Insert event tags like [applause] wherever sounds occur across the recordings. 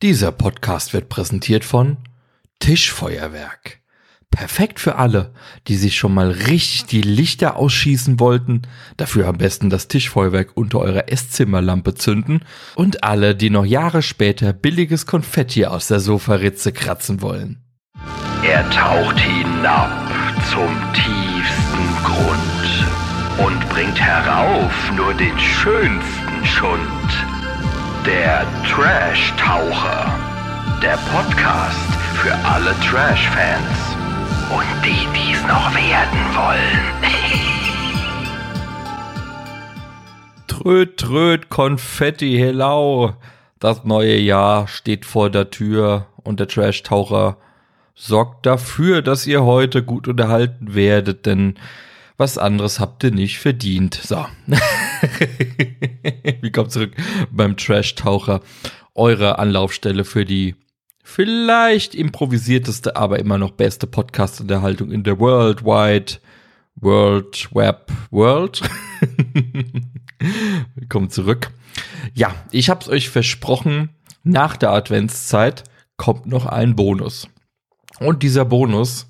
Dieser Podcast wird präsentiert von Tischfeuerwerk. Perfekt für alle, die sich schon mal richtig die Lichter ausschießen wollten, dafür am besten das Tischfeuerwerk unter eurer Esszimmerlampe zünden und alle, die noch Jahre später billiges Konfetti aus der Sofaritze kratzen wollen. Er taucht hinab zum tiefsten Grund und bringt herauf nur den schönsten Schund. Der Trash-Taucher. Der Podcast für alle Trash-Fans. Und die, die es noch werden wollen. [laughs] Tröd, tröd, Konfetti, hello. Das neue Jahr steht vor der Tür und der Trash-Taucher sorgt dafür, dass ihr heute gut unterhalten werdet, denn was anderes habt ihr nicht verdient. So. [laughs] Willkommen zurück beim Trash-Taucher. Eure Anlaufstelle für die vielleicht improvisierteste, aber immer noch beste Podcast-Unterhaltung in der Worldwide World Web World. [laughs] Willkommen zurück. Ja, ich hab's euch versprochen, nach der Adventszeit kommt noch ein Bonus. Und dieser Bonus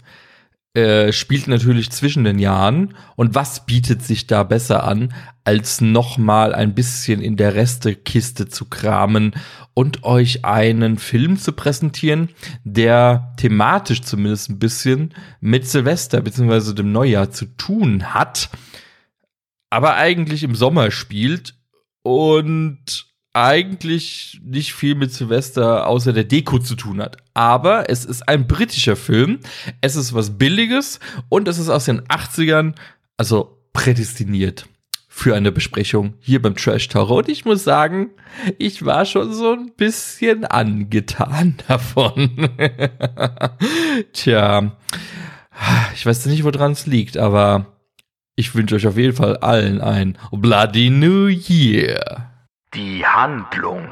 äh, spielt natürlich zwischen den Jahren. Und was bietet sich da besser an, als nochmal ein bisschen in der Restekiste zu kramen und euch einen Film zu präsentieren, der thematisch zumindest ein bisschen mit Silvester bzw. dem Neujahr zu tun hat, aber eigentlich im Sommer spielt und eigentlich nicht viel mit Silvester außer der Deko zu tun hat. Aber es ist ein britischer Film, es ist was Billiges und es ist aus den 80ern, also prädestiniert für eine Besprechung hier beim Trash Taucher. Und ich muss sagen, ich war schon so ein bisschen angetan [laughs] davon. [laughs] Tja, ich weiß nicht, woran es liegt, aber ich wünsche euch auf jeden Fall allen ein Bloody New Year. Die Handlung.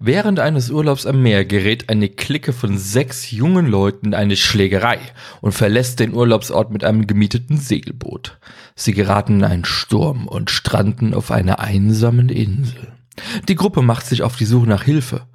Während eines Urlaubs am Meer gerät eine Clique von sechs jungen Leuten in eine Schlägerei und verlässt den Urlaubsort mit einem gemieteten Segelboot. Sie geraten in einen Sturm und stranden auf einer einsamen Insel. Die Gruppe macht sich auf die Suche nach Hilfe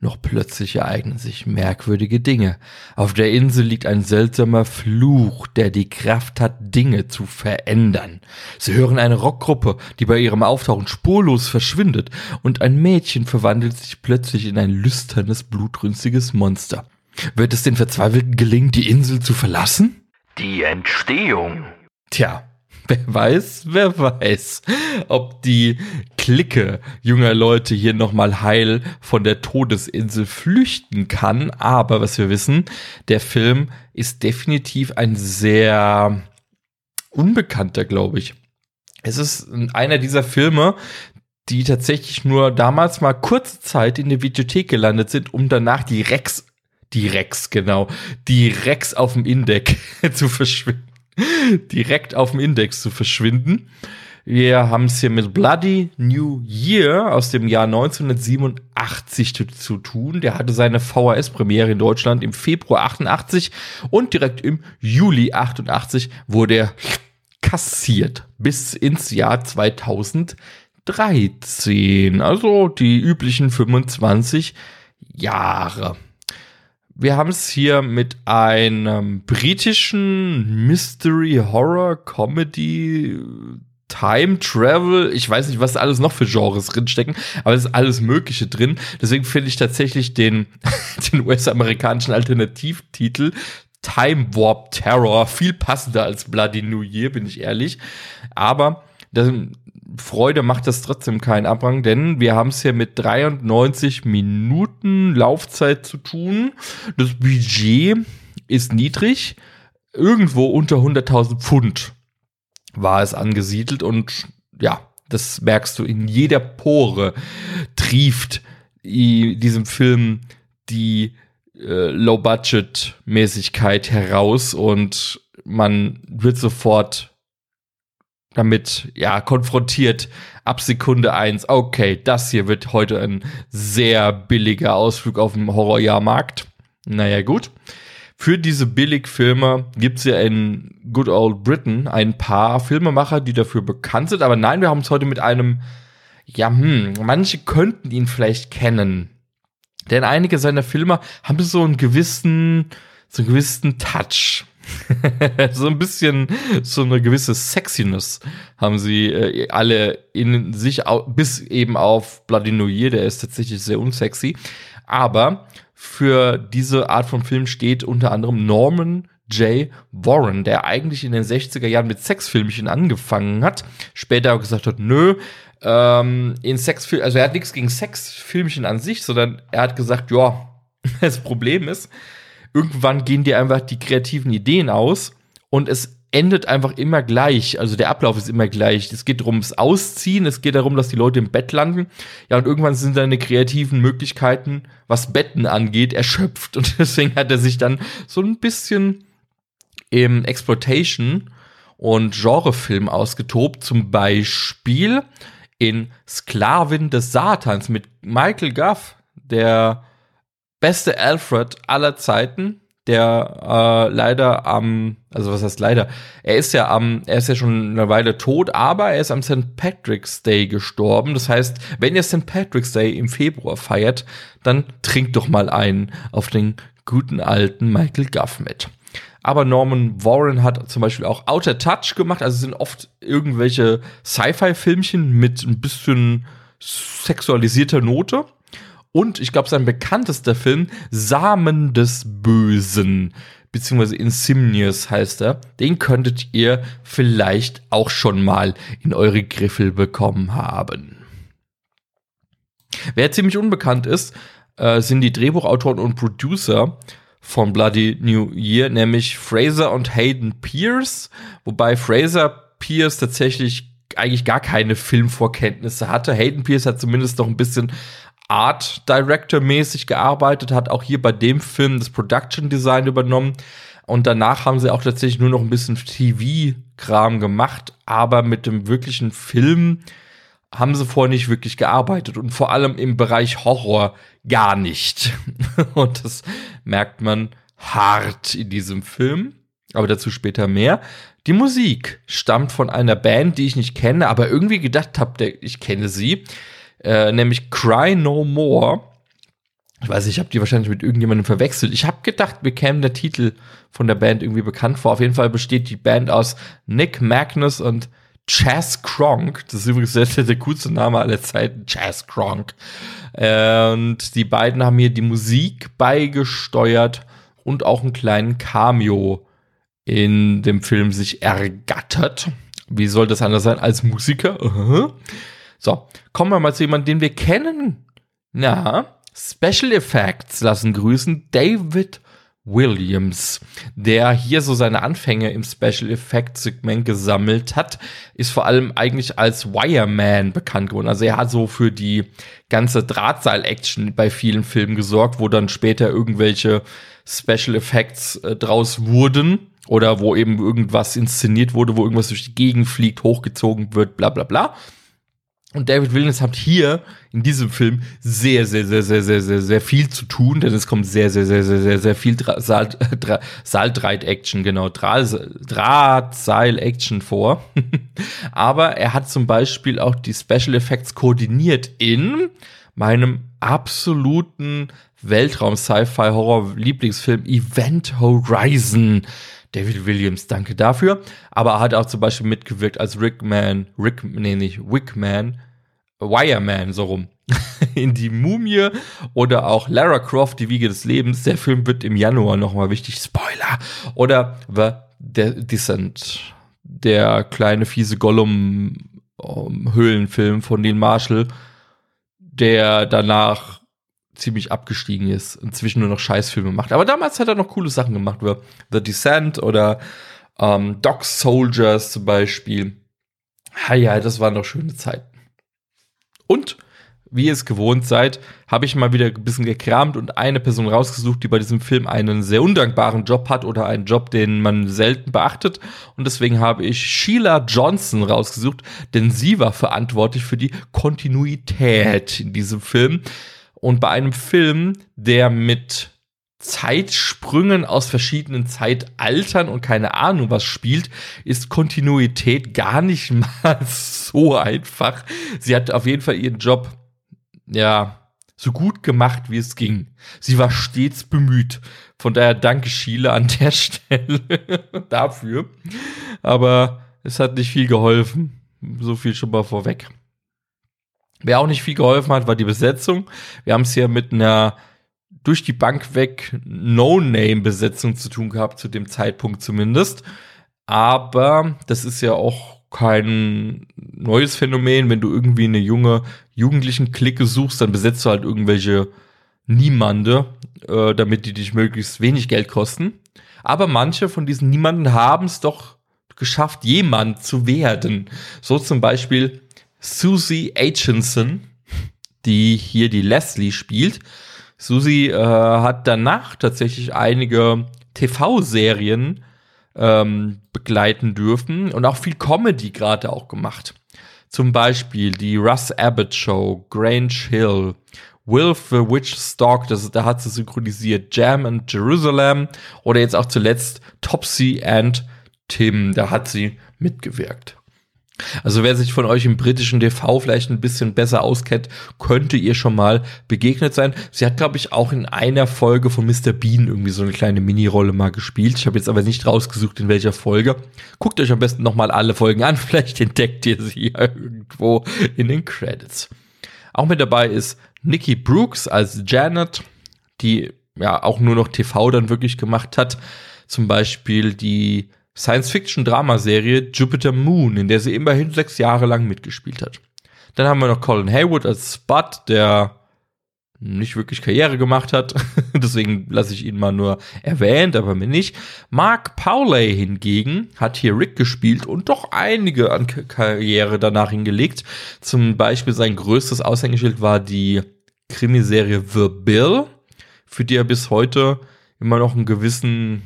noch plötzlich ereignen sich merkwürdige Dinge. Auf der Insel liegt ein seltsamer Fluch, der die Kraft hat, Dinge zu verändern. Sie hören eine Rockgruppe, die bei ihrem Auftauchen spurlos verschwindet, und ein Mädchen verwandelt sich plötzlich in ein lüsternes, blutrünstiges Monster. Wird es den Verzweifelten gelingen, die Insel zu verlassen? Die Entstehung. Tja, [laughs] Wer weiß, wer weiß, ob die Clique junger Leute hier nochmal heil von der Todesinsel flüchten kann. Aber was wir wissen, der Film ist definitiv ein sehr unbekannter, glaube ich. Es ist einer dieser Filme, die tatsächlich nur damals mal kurze Zeit in der Videothek gelandet sind, um danach die Rex, die Rex, genau, die Rex auf dem Index [laughs] zu verschwinden [laughs] direkt auf dem Index zu verschwinden. Wir haben es hier mit Bloody New Year aus dem Jahr 1987 zu, tun. Der hatte seine VHS-Premiere in Deutschland im Februar 88 und direkt im Juli 88 wurde er kassiert bis ins Jahr 2013. Also die üblichen 25 Jahre. Wir haben es hier mit einem britischen Mystery Horror Comedy Time Travel, ich weiß nicht, was alles noch für Genres drinstecken, aber es ist alles Mögliche drin. Deswegen finde ich tatsächlich den, [laughs] den US-amerikanischen Alternativtitel Time Warp Terror viel passender als Bloody New Year, bin ich ehrlich. Aber das, Freude macht das trotzdem keinen Abrang, denn wir haben es hier mit 93 Minuten Laufzeit zu tun. Das Budget ist niedrig, irgendwo unter 100.000 Pfund war es angesiedelt und ja, das merkst du in jeder Pore trieft diesem Film die äh, Low-Budget-Mäßigkeit heraus und man wird sofort damit ja konfrontiert ab Sekunde eins. Okay, das hier wird heute ein sehr billiger Ausflug auf dem Horrorjahrmarkt. Naja, gut. Für diese Billigfilme gibt's ja in Good Old Britain ein paar Filmemacher, die dafür bekannt sind. Aber nein, wir haben es heute mit einem, ja, hm, manche könnten ihn vielleicht kennen. Denn einige seiner Filme haben so einen gewissen, so einen gewissen Touch. [laughs] so ein bisschen, so eine gewisse Sexiness haben sie äh, alle in sich, bis eben auf Bloody Year, der ist tatsächlich sehr unsexy. Aber für diese Art von Film steht unter anderem Norman J. Warren, der eigentlich in den 60er Jahren mit Sexfilmchen angefangen hat, später auch gesagt hat, nö, ähm, in Sexfilm, also er hat nichts gegen Sexfilmchen an sich, sondern er hat gesagt, ja, [laughs] das Problem ist, irgendwann gehen dir einfach die kreativen Ideen aus und es endet einfach immer gleich. Also der Ablauf ist immer gleich. Es geht darum, das Ausziehen, es geht darum, dass die Leute im Bett landen. Ja, und irgendwann sind deine kreativen Möglichkeiten, was Betten angeht, erschöpft. Und [laughs] deswegen hat er sich dann so ein bisschen im Exploitation und Genrefilm ausgetobt. Zum Beispiel in Sklavin des Satans mit Michael Guff, der beste Alfred aller Zeiten, der äh, leider am, also was heißt leider, er ist ja am, er ist ja schon eine Weile tot, aber er ist am St. Patrick's Day gestorben. Das heißt, wenn ihr St. Patrick's Day im Februar feiert, dann trinkt doch mal einen auf den guten alten Michael Guff mit. Aber Norman Warren hat zum Beispiel auch Outer Touch gemacht. Also sind oft irgendwelche Sci-Fi-Filmchen mit ein bisschen sexualisierter Note. Und ich glaube, sein bekanntester Film, Samen des Bösen, beziehungsweise Insimnius heißt er, den könntet ihr vielleicht auch schon mal in eure Griffel bekommen haben. Wer ziemlich unbekannt ist, äh, sind die Drehbuchautoren und Producer von Bloody New Year, nämlich Fraser und Hayden Pierce, wobei Fraser Pierce tatsächlich eigentlich gar keine Filmvorkenntnisse hatte. Hayden Pierce hat zumindest noch ein bisschen Art Director mäßig gearbeitet, hat auch hier bei dem Film das Production Design übernommen. Und danach haben sie auch tatsächlich nur noch ein bisschen TV-Kram gemacht, aber mit dem wirklichen Film haben sie vorher nicht wirklich gearbeitet und vor allem im Bereich Horror gar nicht. [laughs] Und das merkt man hart in diesem Film, aber dazu später mehr. Die Musik stammt von einer Band, die ich nicht kenne, aber irgendwie gedacht habe, ich kenne sie, äh, nämlich Cry No More. Ich weiß nicht, ich habe die wahrscheinlich mit irgendjemandem verwechselt. Ich habe gedacht, mir käme der Titel von der Band irgendwie bekannt vor. Auf jeden Fall besteht die Band aus Nick Magnus und Chaz Kronk. Das ist übrigens der, der coolste Name aller Zeiten, Chaz Kronk. Und die beiden haben hier die Musik beigesteuert und auch einen kleinen Cameo in dem Film sich ergattert. Wie soll das anders sein als Musiker? Uh -huh. So, kommen wir mal zu jemandem, den wir kennen. Na, Special Effects lassen grüßen David Williams, der hier so seine Anfänge im Special Effects Segment gesammelt hat, ist vor allem eigentlich als Wireman bekannt geworden. Also er hat so für die ganze Drahtseil-Action bei vielen Filmen gesorgt, wo dann später irgendwelche Special Effects äh, draus wurden oder wo eben irgendwas inszeniert wurde, wo irgendwas durch die Gegend fliegt, hochgezogen wird, bla bla bla. Und David Williams hat hier in diesem Film sehr, sehr, sehr, sehr, sehr, sehr, sehr viel zu tun, denn es kommt sehr, sehr, sehr, sehr, sehr, sehr viel Saaldraht-Action, [laughs] genau, Drahtseil-Action vor. [laughs] Aber er hat zum Beispiel auch die Special Effects koordiniert in meinem absoluten Weltraum-Sci-Fi-Horror-Lieblingsfilm Event Horizon. David Williams, danke dafür. Aber er hat auch zum Beispiel mitgewirkt als Rickman, Rick, nee, nicht Wickman, Wireman, so rum. [laughs] in die Mumie oder auch Lara Croft, die Wiege des Lebens. Der Film wird im Januar nochmal wichtig. Spoiler! Oder The, Descent, der kleine fiese Gollum-Höhlenfilm von Neil Marshall, der danach ziemlich abgestiegen ist, inzwischen nur noch Scheißfilme macht. Aber damals hat er noch coole Sachen gemacht, wie The Descent oder ähm, Dog Soldiers zum Beispiel. Ja, ja, das waren doch schöne Zeiten. Und wie ihr es gewohnt seid, habe ich mal wieder ein bisschen gekramt und eine Person rausgesucht, die bei diesem Film einen sehr undankbaren Job hat oder einen Job, den man selten beachtet. Und deswegen habe ich Sheila Johnson rausgesucht, denn sie war verantwortlich für die Kontinuität in diesem Film. Und bei einem Film, der mit Zeitsprüngen aus verschiedenen Zeitaltern und keine Ahnung was spielt, ist Kontinuität gar nicht [laughs] mal so einfach. Sie hat auf jeden Fall ihren Job, ja, so gut gemacht, wie es ging. Sie war stets bemüht. Von daher danke Schiele an der [laughs] Stelle dafür. Aber es hat nicht viel geholfen. So viel schon mal vorweg. Wer auch nicht viel geholfen hat, war die Besetzung. Wir haben es hier mit einer durch die Bank weg No-Name-Besetzung zu tun gehabt, zu dem Zeitpunkt zumindest. Aber das ist ja auch kein neues Phänomen. Wenn du irgendwie eine junge jugendlichen Clique suchst, dann besetzt du halt irgendwelche Niemande, äh, damit die dich möglichst wenig Geld kosten. Aber manche von diesen Niemanden haben es doch geschafft, jemand zu werden. So zum Beispiel Susie Aitchinson, die hier die Leslie spielt. Susie äh, hat danach tatsächlich einige TV-Serien ähm, begleiten dürfen und auch viel Comedy gerade auch gemacht. Zum Beispiel die Russ Abbott Show, Grange Hill, Wilf the Witch Stalk, das, da hat sie synchronisiert, Jam and Jerusalem oder jetzt auch zuletzt Topsy and Tim, da hat sie mitgewirkt. Also wer sich von euch im britischen TV vielleicht ein bisschen besser auskennt, könnte ihr schon mal begegnet sein. Sie hat, glaube ich, auch in einer Folge von Mr. Bean irgendwie so eine kleine Mini-Rolle mal gespielt. Ich habe jetzt aber nicht rausgesucht, in welcher Folge. Guckt euch am besten nochmal alle Folgen an. [laughs] Vielleicht entdeckt ihr sie ja irgendwo in den Credits. Auch mit dabei ist Nikki Brooks als Janet, die ja auch nur noch TV dann wirklich gemacht hat. Zum Beispiel die Science-Fiction-Dramaserie Jupiter Moon, in der sie immerhin sechs Jahre lang mitgespielt hat. Dann haben wir noch Colin Haywood als Spud, der nicht wirklich Karriere gemacht hat. [laughs] Deswegen lasse ich ihn mal nur erwähnt, aber mir nicht. Mark Powley hingegen hat hier Rick gespielt und doch einige an Karriere danach hingelegt. Zum Beispiel sein größtes Aushängeschild war die Krimiserie The Bill, für die er bis heute immer noch einen gewissen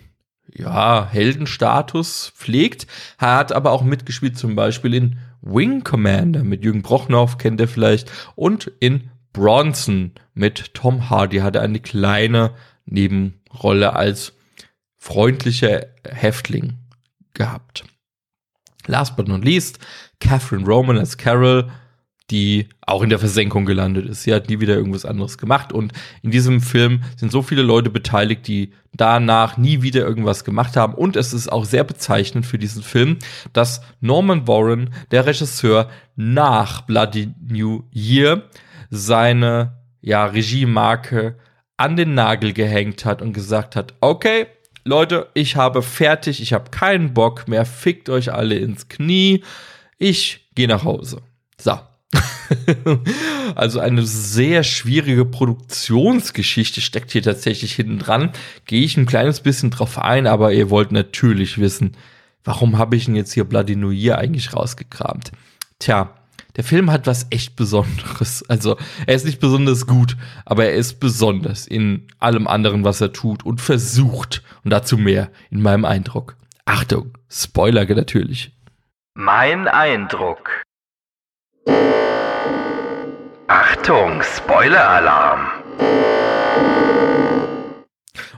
ja, Heldenstatus pflegt, hat aber auch mitgespielt zum Beispiel in Wing Commander. Mit Jürgen Brochnow, kennt ihr vielleicht, und in Bronson mit Tom Hardy. Hat er eine kleine Nebenrolle als freundlicher Häftling gehabt. Last but not least, Catherine Roman als Carol, die auch in der Versenkung gelandet ist. Sie hat nie wieder irgendwas anderes gemacht und in diesem Film sind so viele Leute beteiligt, die danach nie wieder irgendwas gemacht haben und es ist auch sehr bezeichnend für diesen Film, dass Norman Warren, der Regisseur, nach Bloody New Year seine ja, Regiemarke an den Nagel gehängt hat und gesagt hat, okay, Leute, ich habe fertig, ich habe keinen Bock mehr, fickt euch alle ins Knie, ich gehe nach Hause. So, [laughs] also eine sehr schwierige Produktionsgeschichte steckt hier tatsächlich hinten dran. Gehe ich ein kleines bisschen drauf ein, aber ihr wollt natürlich wissen, warum habe ich denn jetzt hier Bloody New Year eigentlich rausgekramt? Tja, der Film hat was echt Besonderes. Also er ist nicht besonders gut, aber er ist besonders in allem anderen, was er tut und versucht. Und dazu mehr in meinem Eindruck. Achtung, Spoiler natürlich. Mein Eindruck. Achtung, Spoiler-Alarm!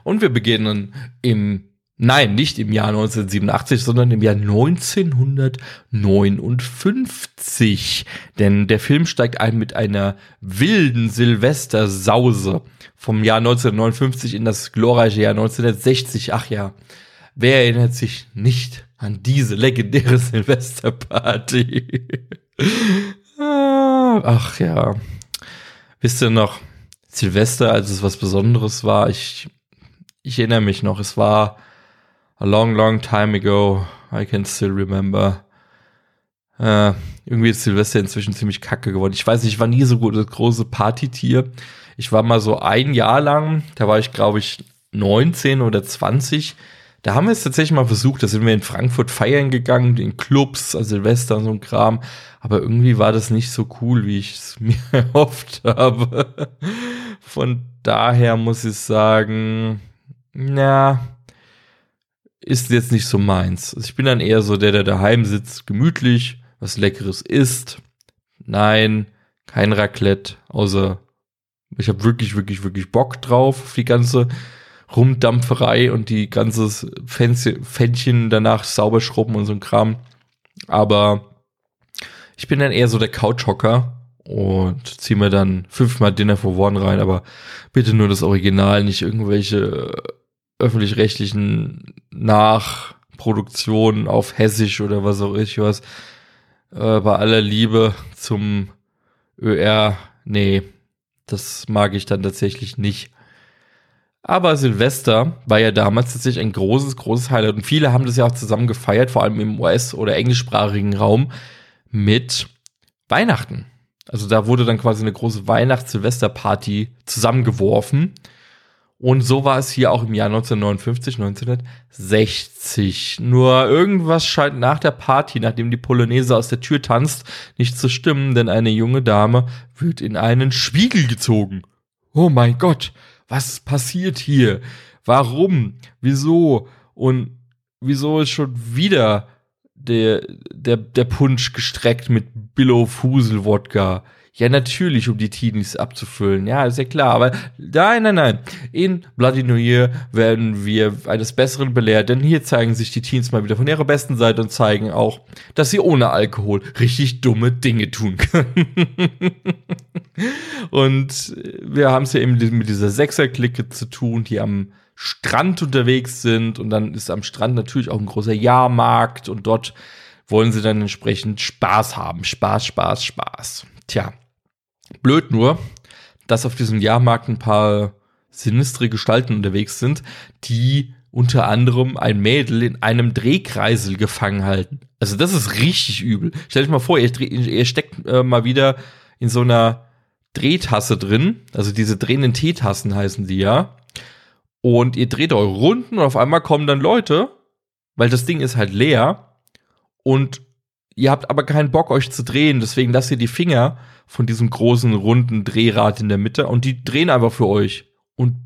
Und wir beginnen im, nein, nicht im Jahr 1987, sondern im Jahr 1959. Denn der Film steigt ein mit einer wilden Silvestersause vom Jahr 1959 in das glorreiche Jahr 1960. Ach ja, wer erinnert sich nicht an diese legendäre [laughs] Silvesterparty? Ach ja. Wisst ihr noch, Silvester, als es was Besonderes war, ich, ich erinnere mich noch, es war a long, long time ago. I can still remember. Äh, irgendwie ist Silvester inzwischen ziemlich kacke geworden. Ich weiß nicht, ich war nie so gut das große Partytier. Ich war mal so ein Jahr lang, da war ich glaube ich 19 oder 20 da haben wir es tatsächlich mal versucht, da sind wir in Frankfurt feiern gegangen, in Clubs, also Silvester und so ein Kram. Aber irgendwie war das nicht so cool, wie ich es [laughs] mir erhofft habe. Von daher muss ich sagen, na, ist jetzt nicht so meins. Also ich bin dann eher so der, der daheim sitzt, gemütlich, was Leckeres isst. Nein, kein Raclette, außer ich habe wirklich, wirklich, wirklich Bock drauf auf die ganze Rumdampferei und die ganze Fännchen danach sauber schrubben und so ein Kram. Aber ich bin dann eher so der Couchhocker und zieh mir dann fünfmal Dinner for One rein, aber bitte nur das Original, nicht irgendwelche öffentlich-rechtlichen Nachproduktionen auf Hessisch oder was auch ich was. Äh, bei aller Liebe zum ÖR, nee, das mag ich dann tatsächlich nicht. Aber Silvester war ja damals tatsächlich ein großes, großes Highlight. Und viele haben das ja auch zusammen gefeiert, vor allem im US- oder englischsprachigen Raum, mit Weihnachten. Also da wurde dann quasi eine große Weihnachts-Silvester-Party zusammengeworfen. Und so war es hier auch im Jahr 1959, 1960. Nur irgendwas scheint nach der Party, nachdem die Polonaise aus der Tür tanzt, nicht zu stimmen, denn eine junge Dame wird in einen Spiegel gezogen. Oh mein Gott, was passiert hier? Warum? Wieso? Und wieso ist schon wieder der, der, der Punsch gestreckt mit Billow Fusel Wodka? Ja, natürlich, um die Teenies abzufüllen. Ja, ist ja klar. Aber nein, nein, nein. In Bloody New Year werden wir eines Besseren belehrt, denn hier zeigen sich die Teens mal wieder von ihrer besten Seite und zeigen auch, dass sie ohne Alkohol richtig dumme Dinge tun können. [laughs] und wir haben es ja eben mit dieser Sechser-Clique zu tun, die am Strand unterwegs sind und dann ist am Strand natürlich auch ein großer Jahrmarkt und dort wollen sie dann entsprechend Spaß haben. Spaß, Spaß, Spaß. Tja, blöd nur, dass auf diesem Jahrmarkt ein paar sinistre Gestalten unterwegs sind, die unter anderem ein Mädel in einem Drehkreisel gefangen halten. Also das ist richtig übel. Stellt euch mal vor, ihr, ihr steckt äh, mal wieder in so einer Drehtasse drin, also diese drehenden Teetassen heißen die ja. Und ihr dreht eure Runden und auf einmal kommen dann Leute, weil das Ding ist halt leer und Ihr habt aber keinen Bock, euch zu drehen, deswegen lasst ihr die Finger von diesem großen, runden Drehrad in der Mitte und die drehen einfach für euch. Und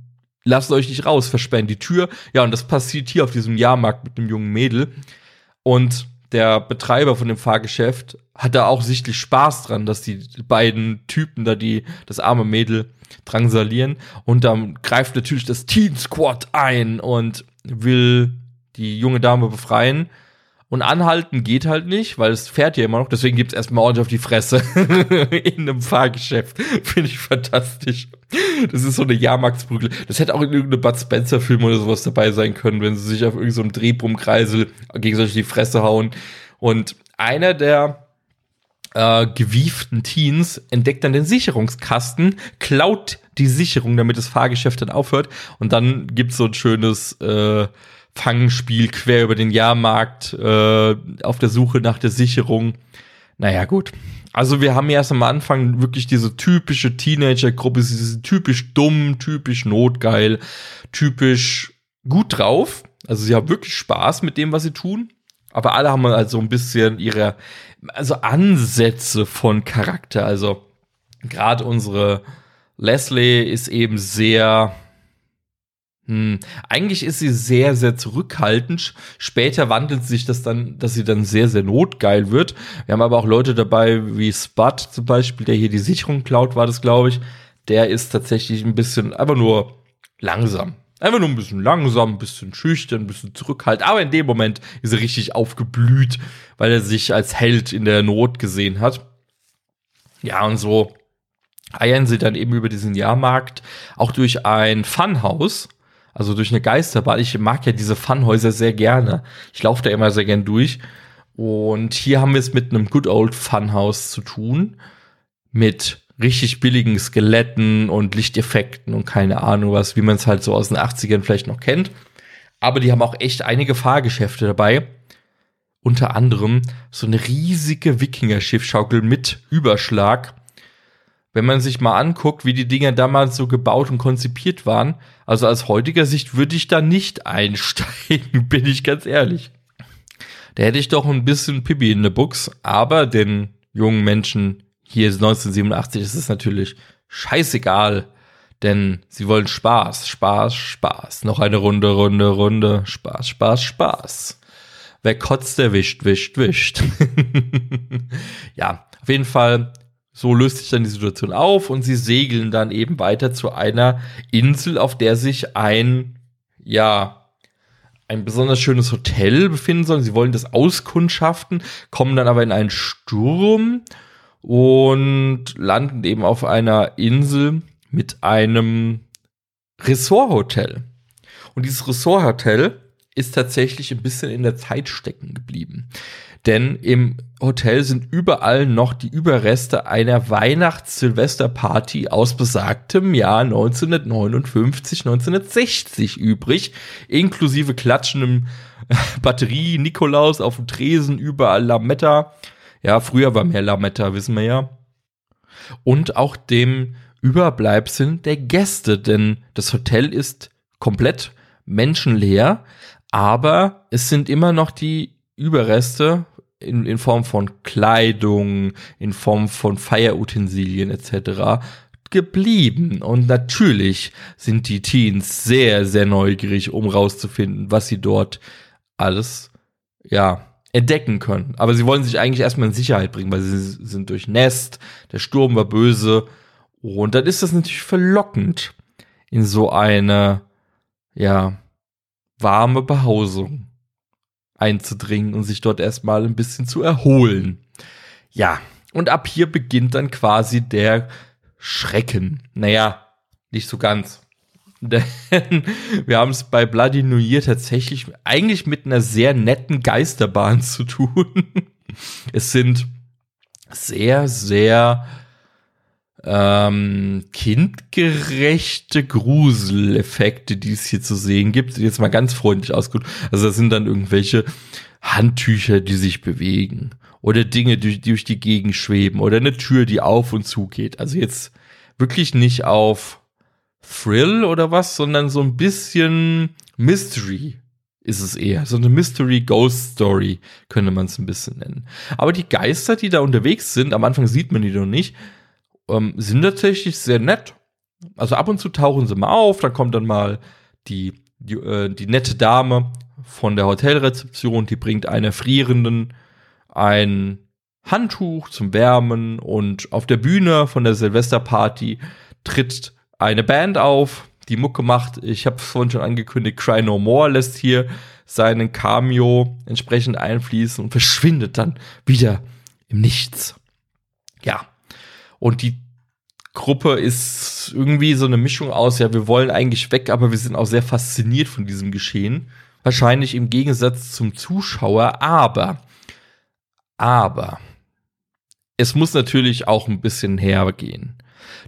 lasst euch nicht raus, versperren die Tür. Ja, und das passiert hier auf diesem Jahrmarkt mit einem jungen Mädel. Und der Betreiber von dem Fahrgeschäft hat da auch sichtlich Spaß dran, dass die beiden Typen da die das arme Mädel drangsalieren und dann greift natürlich das Teen Squad ein und will die junge Dame befreien und anhalten geht halt nicht, weil es fährt ja immer noch. Deswegen gibt es erstmal ordentlich auf die Fresse [laughs] in einem Fahrgeschäft. Finde ich fantastisch. Das ist so eine Jahrmarktsprügel. Das hätte auch in irgendeinem Bud Spencer-Film oder sowas dabei sein können, wenn sie sich auf irgendeinem so Drehbrummkreisel gegenseitig die Fresse hauen. Und einer der äh, gewieften Teens entdeckt dann den Sicherungskasten, klaut die Sicherung, damit das Fahrgeschäft dann aufhört. Und dann gibt's so ein schönes äh, Fangspiel quer über den Jahrmarkt äh, auf der Suche nach der Sicherung. Naja, gut. Also wir haben erst am Anfang wirklich diese typische Teenager-Gruppe, diese typisch dumm, typisch notgeil, typisch gut drauf. Also sie haben wirklich Spaß mit dem, was sie tun. Aber alle haben halt so ein bisschen ihre, also Ansätze von Charakter. Also gerade unsere Leslie ist eben sehr, hm. Eigentlich ist sie sehr, sehr zurückhaltend. Später wandelt sich das dann, dass sie dann sehr, sehr notgeil wird. Wir haben aber auch Leute dabei, wie Spud zum Beispiel, der hier die Sicherung klaut, war das, glaube ich. Der ist tatsächlich ein bisschen, einfach nur langsam. Einfach nur ein bisschen langsam, ein bisschen schüchtern, ein bisschen zurückhaltend. Aber in dem Moment ist er richtig aufgeblüht, weil er sich als Held in der Not gesehen hat. Ja, und so eiern sie dann eben über diesen Jahrmarkt auch durch ein Funhaus also durch eine Geisterbahn. Ich mag ja diese Funhäuser sehr gerne. Ich laufe da immer sehr gern durch. Und hier haben wir es mit einem Good Old Funhouse zu tun. Mit richtig billigen Skeletten und Lichteffekten und keine Ahnung was, wie man es halt so aus den 80ern vielleicht noch kennt. Aber die haben auch echt einige Fahrgeschäfte dabei. Unter anderem so eine riesige Wikinger-Schiffschaukel mit Überschlag wenn man sich mal anguckt, wie die Dinger damals so gebaut und konzipiert waren, also aus heutiger Sicht würde ich da nicht [laughs] einsteigen, bin ich ganz ehrlich. Da hätte ich doch ein bisschen Pipi in der Buchs, aber den jungen Menschen hier ist 1987 ist es natürlich scheißegal, denn sie wollen Spaß, Spaß, Spaß. Noch eine Runde, Runde, Runde, Spaß, Spaß, Spaß. Wer kotzt, der wischt, wischt, wischt. [laughs] ja, auf jeden Fall so löst sich dann die Situation auf und sie segeln dann eben weiter zu einer Insel, auf der sich ein, ja, ein besonders schönes Hotel befinden soll. Sie wollen das auskundschaften, kommen dann aber in einen Sturm und landen eben auf einer Insel mit einem Ressorthotel. Und dieses Ressorthotel ist tatsächlich ein bisschen in der Zeit stecken geblieben. Denn im Hotel sind überall noch die Überreste einer Weihnachts-Silvester-Party aus besagtem Jahr 1959, 1960 übrig, inklusive klatschendem [laughs] Batterie-Nikolaus auf dem Tresen, überall Lametta. Ja, früher war mehr Lametta, wissen wir ja. Und auch dem Überbleibseln der Gäste, denn das Hotel ist komplett menschenleer, aber es sind immer noch die Überreste in, in Form von Kleidung, in Form von Feierutensilien etc. geblieben. Und natürlich sind die Teens sehr, sehr neugierig, um rauszufinden, was sie dort alles, ja, entdecken können. Aber sie wollen sich eigentlich erstmal in Sicherheit bringen, weil sie sind durchnässt, der Sturm war böse. Und dann ist das natürlich verlockend, in so eine, ja, warme Behausung einzudringen und sich dort erstmal ein bisschen zu erholen. Ja, und ab hier beginnt dann quasi der Schrecken. Naja, nicht so ganz. [laughs] Denn wir haben es bei Bloody New Year tatsächlich eigentlich mit einer sehr netten Geisterbahn [laughs] zu tun. Es sind sehr, sehr ähm, kindgerechte Gruseleffekte, die es hier zu sehen gibt. Jetzt mal ganz freundlich ausgedrückt. Also das sind dann irgendwelche Handtücher, die sich bewegen oder Dinge, die, die durch die Gegend schweben oder eine Tür, die auf und zu geht. Also jetzt wirklich nicht auf Thrill oder was, sondern so ein bisschen Mystery ist es eher. So eine Mystery Ghost Story könnte man es ein bisschen nennen. Aber die Geister, die da unterwegs sind, am Anfang sieht man die noch nicht, ähm, sind tatsächlich sehr nett. Also ab und zu tauchen sie mal auf, dann kommt dann mal die, die, äh, die nette Dame von der Hotelrezeption, die bringt einer Frierenden ein Handtuch zum Wärmen und auf der Bühne von der Silvesterparty tritt eine Band auf, die Mucke macht. Ich habe vorhin schon angekündigt, Cry No More lässt hier seinen Cameo entsprechend einfließen und verschwindet dann wieder im Nichts. Ja, und die Gruppe ist irgendwie so eine Mischung aus, ja, wir wollen eigentlich weg, aber wir sind auch sehr fasziniert von diesem Geschehen. Wahrscheinlich im Gegensatz zum Zuschauer, aber, aber, es muss natürlich auch ein bisschen hergehen.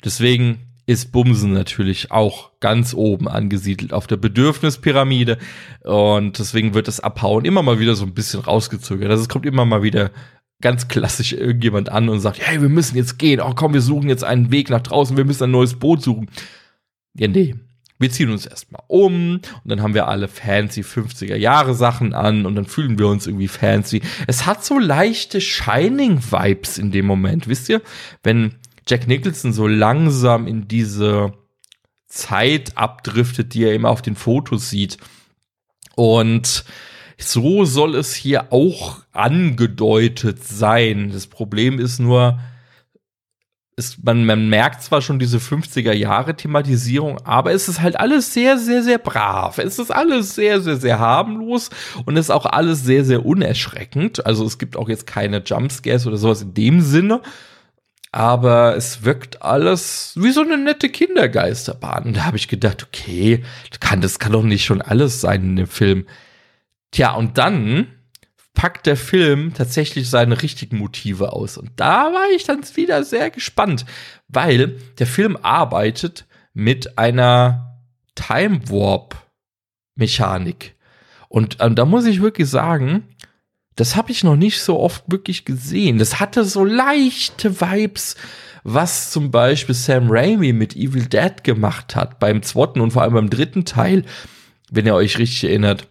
Deswegen ist Bumsen natürlich auch ganz oben angesiedelt auf der Bedürfnispyramide und deswegen wird das Abhauen immer mal wieder so ein bisschen rausgezögert. Also es kommt immer mal wieder ganz klassisch irgendjemand an und sagt, hey, wir müssen jetzt gehen. Oh komm, wir suchen jetzt einen Weg nach draußen, wir müssen ein neues Boot suchen. Ja, nee. Wir ziehen uns erstmal um und dann haben wir alle fancy 50er Jahre Sachen an und dann fühlen wir uns irgendwie fancy. Es hat so leichte Shining Vibes in dem Moment, wisst ihr? Wenn Jack Nicholson so langsam in diese Zeit abdriftet, die er immer auf den Fotos sieht. Und so soll es hier auch angedeutet sein. Das Problem ist nur, ist, man, man merkt zwar schon diese 50er Jahre Thematisierung, aber es ist halt alles sehr, sehr, sehr brav. Es ist alles sehr, sehr, sehr harmlos und es ist auch alles sehr, sehr unerschreckend. Also es gibt auch jetzt keine Jumpscares oder sowas in dem Sinne. Aber es wirkt alles wie so eine nette Kindergeisterbahn. Und da habe ich gedacht, okay, das kann, das kann doch nicht schon alles sein in dem Film. Tja, und dann packt der Film tatsächlich seine richtigen Motive aus. Und da war ich dann wieder sehr gespannt, weil der Film arbeitet mit einer Time Warp Mechanik. Und ähm, da muss ich wirklich sagen, das habe ich noch nicht so oft wirklich gesehen. Das hatte so leichte Vibes, was zum Beispiel Sam Raimi mit Evil Dead gemacht hat beim zweiten und vor allem beim dritten Teil, wenn ihr euch richtig erinnert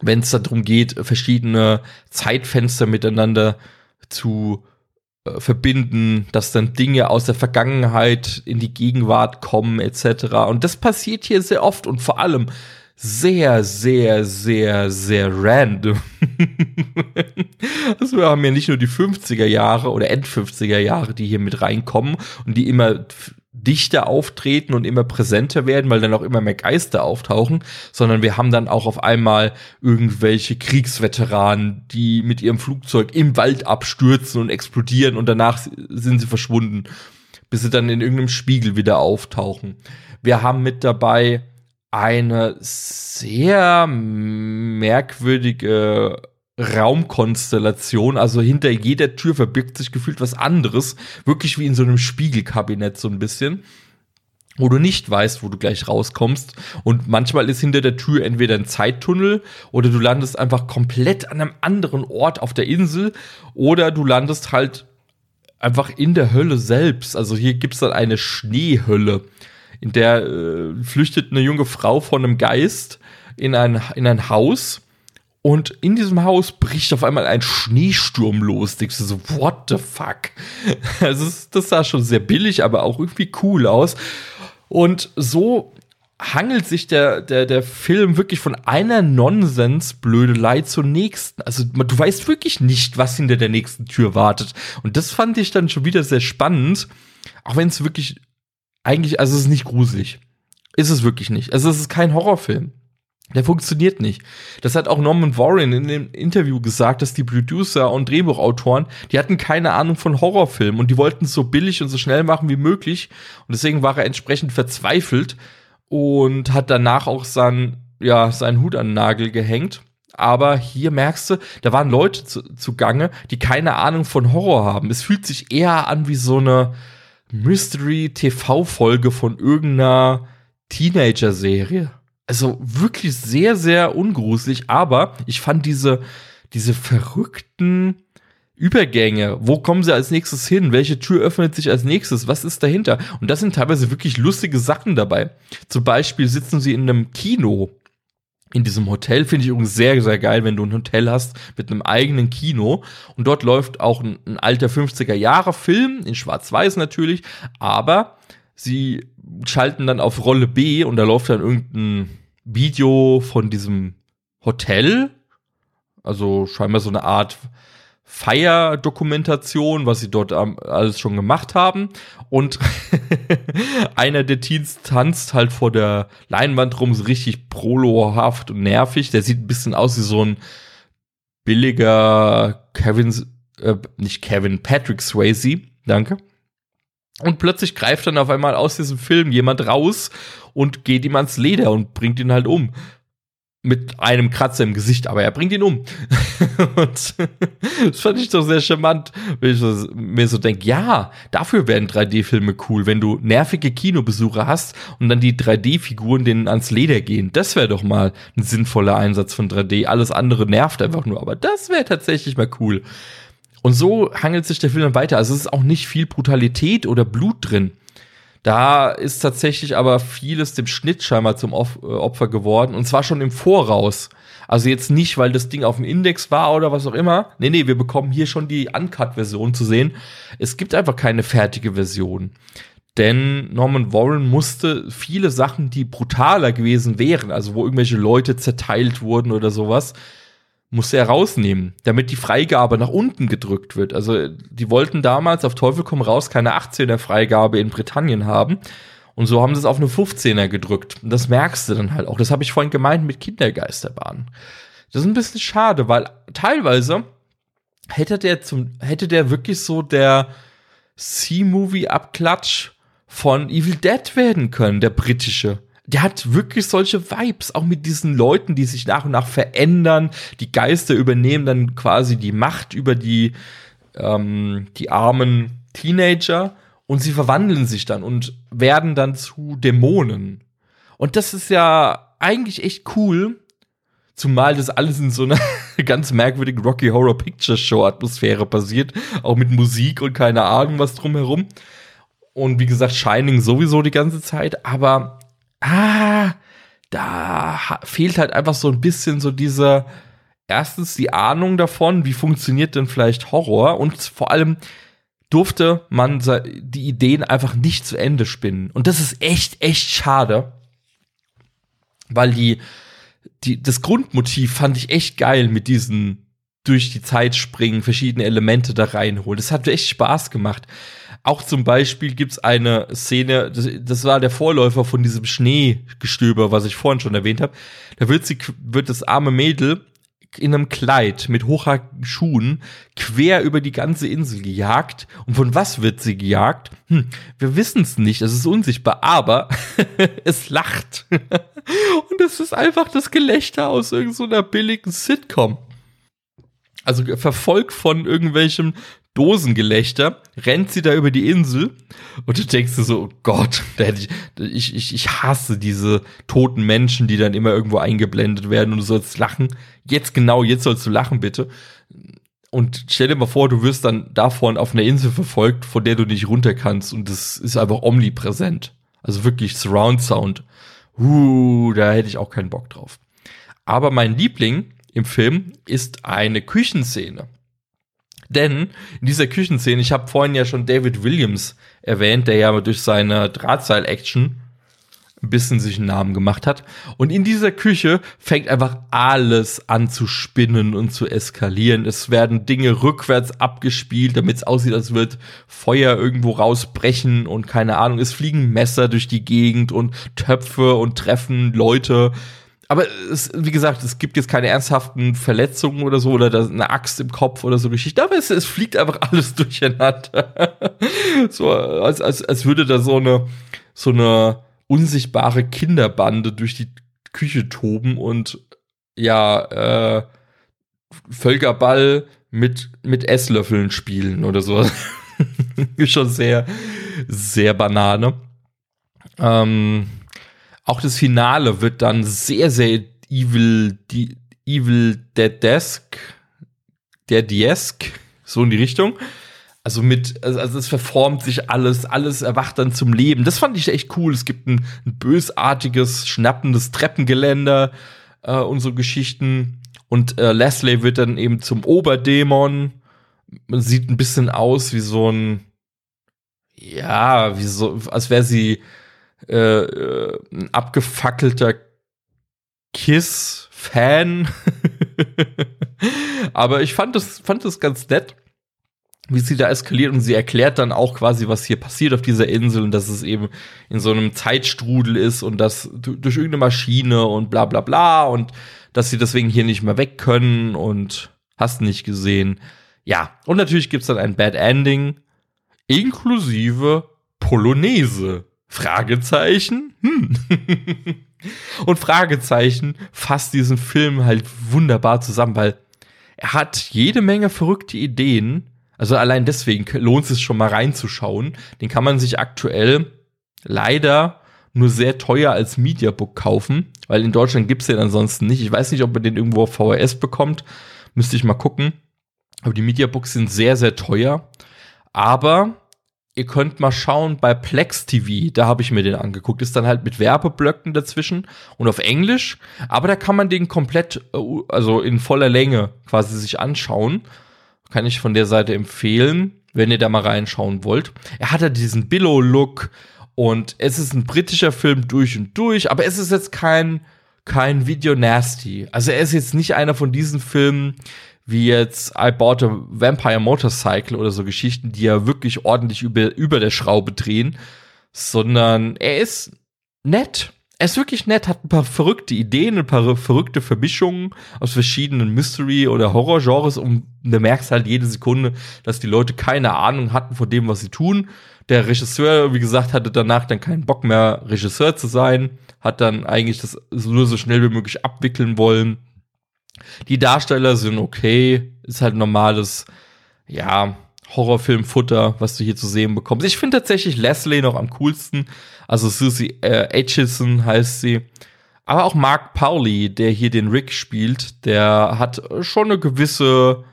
wenn es darum geht, verschiedene Zeitfenster miteinander zu äh, verbinden, dass dann Dinge aus der Vergangenheit in die Gegenwart kommen etc. Und das passiert hier sehr oft und vor allem sehr, sehr, sehr, sehr random. [laughs] also wir haben ja nicht nur die 50er Jahre oder End 50er Jahre, die hier mit reinkommen und die immer dichter auftreten und immer präsenter werden, weil dann auch immer mehr Geister auftauchen, sondern wir haben dann auch auf einmal irgendwelche Kriegsveteranen, die mit ihrem Flugzeug im Wald abstürzen und explodieren und danach sind sie verschwunden, bis sie dann in irgendeinem Spiegel wieder auftauchen. Wir haben mit dabei eine sehr merkwürdige Raumkonstellation, also hinter jeder Tür verbirgt sich gefühlt was anderes, wirklich wie in so einem Spiegelkabinett so ein bisschen, wo du nicht weißt, wo du gleich rauskommst. Und manchmal ist hinter der Tür entweder ein Zeittunnel oder du landest einfach komplett an einem anderen Ort auf der Insel oder du landest halt einfach in der Hölle selbst, also hier gibt's dann eine Schneehölle, in der äh, flüchtet eine junge Frau von einem Geist in ein, in ein Haus und in diesem Haus bricht auf einmal ein Schneesturm los. Denkst du so, what the fuck? [laughs] Also das sah schon sehr billig, aber auch irgendwie cool aus. Und so hangelt sich der, der, der Film wirklich von einer Nonsensblödelei zur nächsten. Also du weißt wirklich nicht, was hinter der nächsten Tür wartet. Und das fand ich dann schon wieder sehr spannend. Auch wenn es wirklich eigentlich, also es ist nicht gruselig. Ist es wirklich nicht. Also es ist kein Horrorfilm. Der funktioniert nicht. Das hat auch Norman Warren in dem Interview gesagt, dass die Producer und Drehbuchautoren, die hatten keine Ahnung von Horrorfilmen und die wollten es so billig und so schnell machen wie möglich. Und deswegen war er entsprechend verzweifelt und hat danach auch sein, ja, seinen Hut an den Nagel gehängt. Aber hier merkst du, da waren Leute zu, zugange, die keine Ahnung von Horror haben. Es fühlt sich eher an wie so eine Mystery-TV-Folge von irgendeiner Teenager-Serie also wirklich sehr, sehr ungruselig, aber ich fand diese, diese verrückten Übergänge, wo kommen sie als nächstes hin? Welche Tür öffnet sich als nächstes? Was ist dahinter? Und das sind teilweise wirklich lustige Sachen dabei. Zum Beispiel sitzen sie in einem Kino in diesem Hotel. Finde ich übrigens sehr, sehr geil, wenn du ein Hotel hast mit einem eigenen Kino. Und dort läuft auch ein, ein alter 50er Jahre Film, in Schwarz-Weiß natürlich, aber sie schalten dann auf Rolle B und da läuft dann irgendein Video von diesem Hotel. Also scheinbar so eine Art Feierdokumentation, was sie dort alles schon gemacht haben. Und [laughs] einer der Teens tanzt halt vor der Leinwand rum, so richtig prolohaft und nervig. Der sieht ein bisschen aus wie so ein billiger Kevin, äh, nicht Kevin, Patrick Swayze. Danke. Und plötzlich greift dann auf einmal aus diesem Film jemand raus und geht ihm ans Leder und bringt ihn halt um. Mit einem Kratzer im Gesicht, aber er bringt ihn um. [laughs] und das fand ich doch sehr charmant, wenn ich mir so denke, ja, dafür werden 3D-Filme cool, wenn du nervige Kinobesucher hast und dann die 3D-Figuren denen ans Leder gehen. Das wäre doch mal ein sinnvoller Einsatz von 3D. Alles andere nervt einfach nur, aber das wäre tatsächlich mal cool. Und so hangelt sich der Film dann weiter. Also es ist auch nicht viel Brutalität oder Blut drin. Da ist tatsächlich aber vieles dem Schnitt scheinbar zum äh, Opfer geworden. Und zwar schon im Voraus. Also jetzt nicht, weil das Ding auf dem Index war oder was auch immer. Nee, nee, wir bekommen hier schon die Uncut-Version zu sehen. Es gibt einfach keine fertige Version. Denn Norman Warren musste viele Sachen, die brutaler gewesen wären, also wo irgendwelche Leute zerteilt wurden oder sowas, musste er rausnehmen, damit die Freigabe nach unten gedrückt wird. Also die wollten damals auf Teufel komm raus keine 18er Freigabe in Britannien haben. Und so haben sie es auf eine 15er gedrückt. Und das merkst du dann halt auch. Das habe ich vorhin gemeint mit Kindergeisterbahn. Das ist ein bisschen schade, weil teilweise hätte der zum, hätte der wirklich so der C-Movie-Abklatsch von Evil Dead werden können, der britische der hat wirklich solche Vibes, auch mit diesen Leuten, die sich nach und nach verändern. Die Geister übernehmen dann quasi die Macht über die, ähm, die armen Teenager und sie verwandeln sich dann und werden dann zu Dämonen. Und das ist ja eigentlich echt cool, zumal das alles in so einer [laughs] ganz merkwürdigen Rocky Horror Picture Show Atmosphäre passiert, auch mit Musik und keine Ahnung was drumherum. Und wie gesagt, Shining sowieso die ganze Zeit, aber ah, da fehlt halt einfach so ein bisschen so diese, erstens die Ahnung davon, wie funktioniert denn vielleicht Horror und vor allem durfte man die Ideen einfach nicht zu Ende spinnen. Und das ist echt, echt schade, weil die, die, das Grundmotiv fand ich echt geil mit diesen durch die Zeit springen, verschiedene Elemente da reinholen. Das hat echt Spaß gemacht. Auch zum Beispiel gibt's eine Szene, das, das war der Vorläufer von diesem Schneegestöber, was ich vorhin schon erwähnt habe. Da wird sie, wird das arme Mädel in einem Kleid mit hochhackigen Schuhen quer über die ganze Insel gejagt. Und von was wird sie gejagt? Hm, wir wissen es nicht, es ist unsichtbar, aber [laughs] es lacht. [laughs] Und es ist einfach das Gelächter aus irgendeiner billigen Sitcom. Also verfolgt von irgendwelchem Dosengelächter, rennt sie da über die Insel und du denkst dir so, oh Gott, ich, ich, ich hasse diese toten Menschen, die dann immer irgendwo eingeblendet werden und du sollst lachen. Jetzt genau, jetzt sollst du lachen, bitte. Und stell dir mal vor, du wirst dann davon auf einer Insel verfolgt, von der du nicht runter kannst und das ist einfach omnipräsent. Also wirklich Surround Sound. Uh, da hätte ich auch keinen Bock drauf. Aber mein Liebling im Film ist eine Küchenszene. Denn in dieser Küchenszene, ich habe vorhin ja schon David Williams erwähnt, der ja durch seine Drahtseil-Action ein bisschen sich einen Namen gemacht hat. Und in dieser Küche fängt einfach alles an zu spinnen und zu eskalieren. Es werden Dinge rückwärts abgespielt, damit es aussieht, als wird Feuer irgendwo rausbrechen und keine Ahnung. Es fliegen Messer durch die Gegend und Töpfe und treffen Leute aber es, wie gesagt, es gibt jetzt keine ernsthaften Verletzungen oder so oder eine Axt im Kopf oder so Geschichte, aber es, es fliegt einfach [laughs] alles durcheinander. [laughs] so, als, als, als würde da so eine, so eine unsichtbare Kinderbande durch die Küche toben und ja, äh, Völkerball mit, mit Esslöffeln spielen oder so. [laughs] Schon sehr, sehr Banane. Ähm, auch das Finale wird dann sehr, sehr evil, die, evil dead desk, der Desk, so in die Richtung. Also mit, also, also es verformt sich alles, alles erwacht dann zum Leben. Das fand ich echt cool. Es gibt ein, ein bösartiges, schnappendes Treppengeländer äh, so Geschichten. Und äh, Leslie wird dann eben zum Oberdämon. Man sieht ein bisschen aus wie so ein, ja, wie so, als wäre sie äh, äh, ein abgefackelter Kiss-Fan. [laughs] Aber ich fand das, fand ganz nett, wie sie da eskaliert und sie erklärt dann auch quasi, was hier passiert auf dieser Insel und dass es eben in so einem Zeitstrudel ist und das durch irgendeine Maschine und bla bla bla und dass sie deswegen hier nicht mehr weg können und hast nicht gesehen. Ja, und natürlich gibt's dann ein Bad Ending inklusive Polonaise. Fragezeichen? Hm. [laughs] Und Fragezeichen fasst diesen Film halt wunderbar zusammen, weil er hat jede Menge verrückte Ideen. Also allein deswegen lohnt es schon mal reinzuschauen. Den kann man sich aktuell leider nur sehr teuer als Mediabook kaufen, weil in Deutschland gibt's den ansonsten nicht. Ich weiß nicht, ob man den irgendwo auf VHS bekommt. Müsste ich mal gucken. Aber die Mediabooks sind sehr, sehr teuer. Aber ihr könnt mal schauen bei Plex TV, da habe ich mir den angeguckt, ist dann halt mit Werbeblöcken dazwischen und auf Englisch, aber da kann man den komplett, äh, also in voller Länge quasi sich anschauen. Kann ich von der Seite empfehlen, wenn ihr da mal reinschauen wollt. Er hat ja diesen Billow-Look und es ist ein britischer Film durch und durch, aber es ist jetzt kein, kein Video Nasty. Also er ist jetzt nicht einer von diesen Filmen, wie jetzt I Bought a Vampire Motorcycle oder so Geschichten, die ja wirklich ordentlich über, über der Schraube drehen, sondern er ist nett. Er ist wirklich nett, hat ein paar verrückte Ideen, ein paar verrückte Vermischungen aus verschiedenen Mystery- oder Horror-Genres und du merkst halt jede Sekunde, dass die Leute keine Ahnung hatten von dem, was sie tun. Der Regisseur, wie gesagt, hatte danach dann keinen Bock mehr, Regisseur zu sein, hat dann eigentlich das nur so schnell wie möglich abwickeln wollen die Darsteller sind okay, ist halt normales, ja, Horrorfilmfutter, was du hier zu sehen bekommst. Ich finde tatsächlich Leslie noch am coolsten. Also Susie äh, Aitchison heißt sie. Aber auch Mark Pauli, der hier den Rick spielt, der hat schon eine gewisse,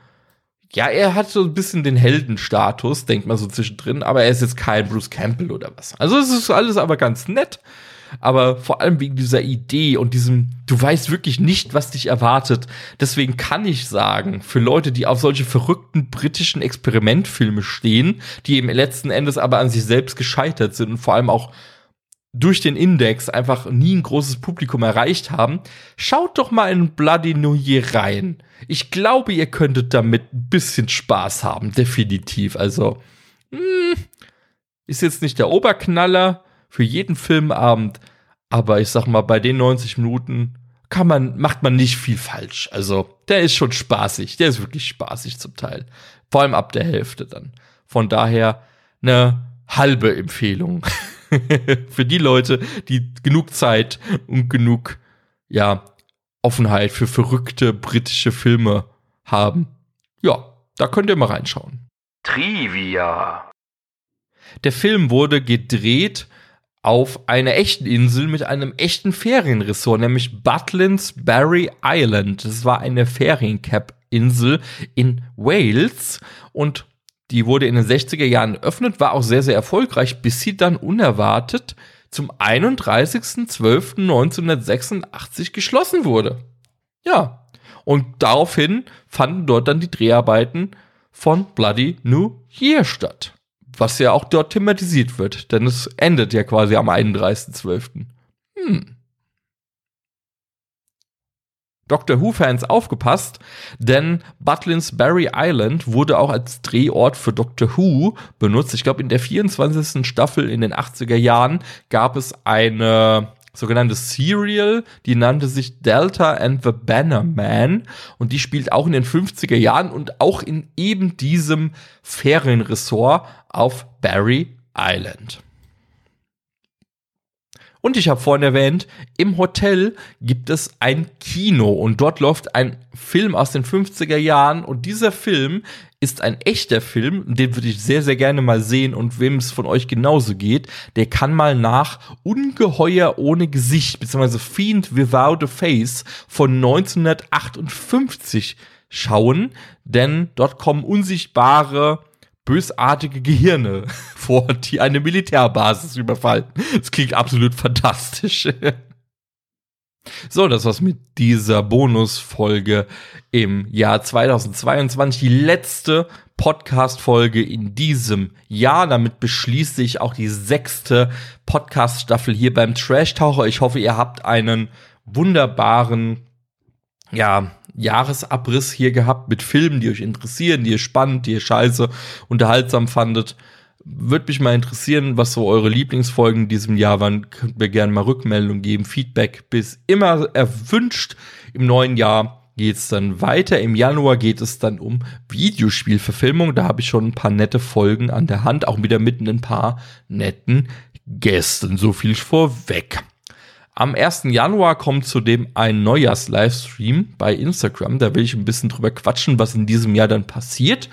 ja, er hat so ein bisschen den Heldenstatus, denkt man so zwischendrin, aber er ist jetzt kein Bruce Campbell oder was. Also es ist alles aber ganz nett aber vor allem wegen dieser Idee und diesem, du weißt wirklich nicht, was dich erwartet. Deswegen kann ich sagen, für Leute, die auf solche verrückten britischen Experimentfilme stehen, die im letzten Endes aber an sich selbst gescheitert sind und vor allem auch durch den Index einfach nie ein großes Publikum erreicht haben, schaut doch mal in Bloody New Year rein. Ich glaube, ihr könntet damit ein bisschen Spaß haben, definitiv. Also, mh, hm, Ist jetzt nicht der Oberknaller für jeden Filmabend, aber ich sag mal, bei den 90 Minuten kann man, macht man nicht viel falsch. Also, der ist schon spaßig. Der ist wirklich spaßig zum Teil. Vor allem ab der Hälfte dann. Von daher eine halbe Empfehlung. [laughs] für die Leute, die genug Zeit und genug, ja, Offenheit für verrückte britische Filme haben. Ja, da könnt ihr mal reinschauen. Trivia. Der Film wurde gedreht auf einer echten Insel mit einem echten Ferienresort, nämlich Butlins Barry Island. Das war eine Feriencap-Insel in Wales und die wurde in den 60er Jahren eröffnet, war auch sehr, sehr erfolgreich, bis sie dann unerwartet zum 31.12.1986 geschlossen wurde. Ja. Und daraufhin fanden dort dann die Dreharbeiten von Bloody New Year statt was ja auch dort thematisiert wird, denn es endet ja quasi am 31.12. Hm. Doctor Who-Fans aufgepasst, denn Butlins Barry Island wurde auch als Drehort für Doctor Who benutzt. Ich glaube, in der 24. Staffel in den 80er Jahren gab es eine sogenannte Serial, die nannte sich Delta and the Banner Man. Und die spielt auch in den 50er Jahren und auch in eben diesem Ferienresort auf Barry Island. Und ich habe vorhin erwähnt, im Hotel gibt es ein Kino. Und dort läuft ein Film aus den 50er Jahren. Und dieser Film ist ein echter Film, den würde ich sehr, sehr gerne mal sehen und wem es von euch genauso geht, der kann mal nach Ungeheuer ohne Gesicht, beziehungsweise Fiend Without a Face von 1958 schauen, denn dort kommen unsichtbare bösartige Gehirne [laughs] vor, die eine Militärbasis überfallen. Das klingt absolut fantastisch. [laughs] So, das war's mit dieser Bonusfolge im Jahr 2022. Die letzte Podcast-Folge in diesem Jahr. Damit beschließe ich auch die sechste Podcast-Staffel hier beim Trash Taucher. Ich hoffe, ihr habt einen wunderbaren, ja, Jahresabriss hier gehabt mit Filmen, die euch interessieren, die ihr spannend, die ihr scheiße, unterhaltsam fandet. Würde mich mal interessieren, was so eure Lieblingsfolgen in diesem Jahr waren. Könnt mir gerne mal Rückmeldung geben, Feedback bis immer erwünscht. Im neuen Jahr geht es dann weiter. Im Januar geht es dann um Videospielverfilmung. Da habe ich schon ein paar nette Folgen an der Hand, auch wieder mit ein paar netten Gästen. So viel vorweg. Am 1. Januar kommt zudem ein Neujahrs-Livestream bei Instagram. Da will ich ein bisschen drüber quatschen, was in diesem Jahr dann passiert.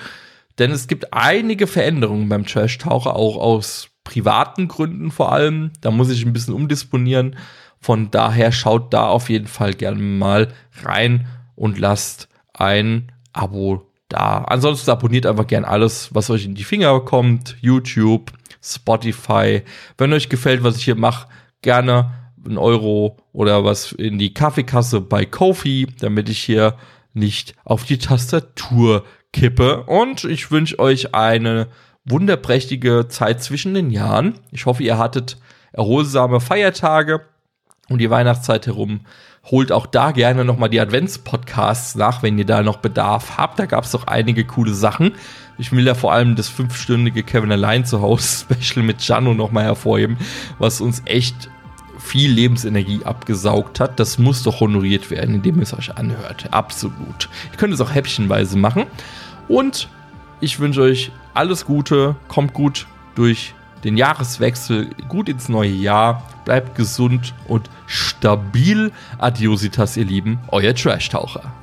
Denn es gibt einige Veränderungen beim Trash-Taucher, auch aus privaten Gründen vor allem. Da muss ich ein bisschen umdisponieren. Von daher schaut da auf jeden Fall gerne mal rein und lasst ein Abo da. Ansonsten abonniert einfach gern alles, was euch in die Finger kommt. YouTube, Spotify. Wenn euch gefällt, was ich hier mache, gerne einen Euro oder was in die Kaffeekasse bei Kofi, damit ich hier nicht auf die Tastatur kippe. Und ich wünsche euch eine wunderprächtige Zeit zwischen den Jahren. Ich hoffe, ihr hattet erholsame Feiertage und die Weihnachtszeit herum. Holt auch da gerne nochmal die Adventspodcasts nach, wenn ihr da noch Bedarf habt. Da gab es doch einige coole Sachen. Ich will da vor allem das fünfstündige Kevin Allein zu Hause [laughs] Special mit Jano nochmal hervorheben, was uns echt viel Lebensenergie abgesaugt hat. Das muss doch honoriert werden, indem es euch anhört. Absolut. Ihr könnt es auch häppchenweise machen. Und ich wünsche euch alles Gute, kommt gut durch den Jahreswechsel, gut ins neue Jahr, bleibt gesund und stabil. Adiositas, ihr Lieben, euer Trash-Taucher.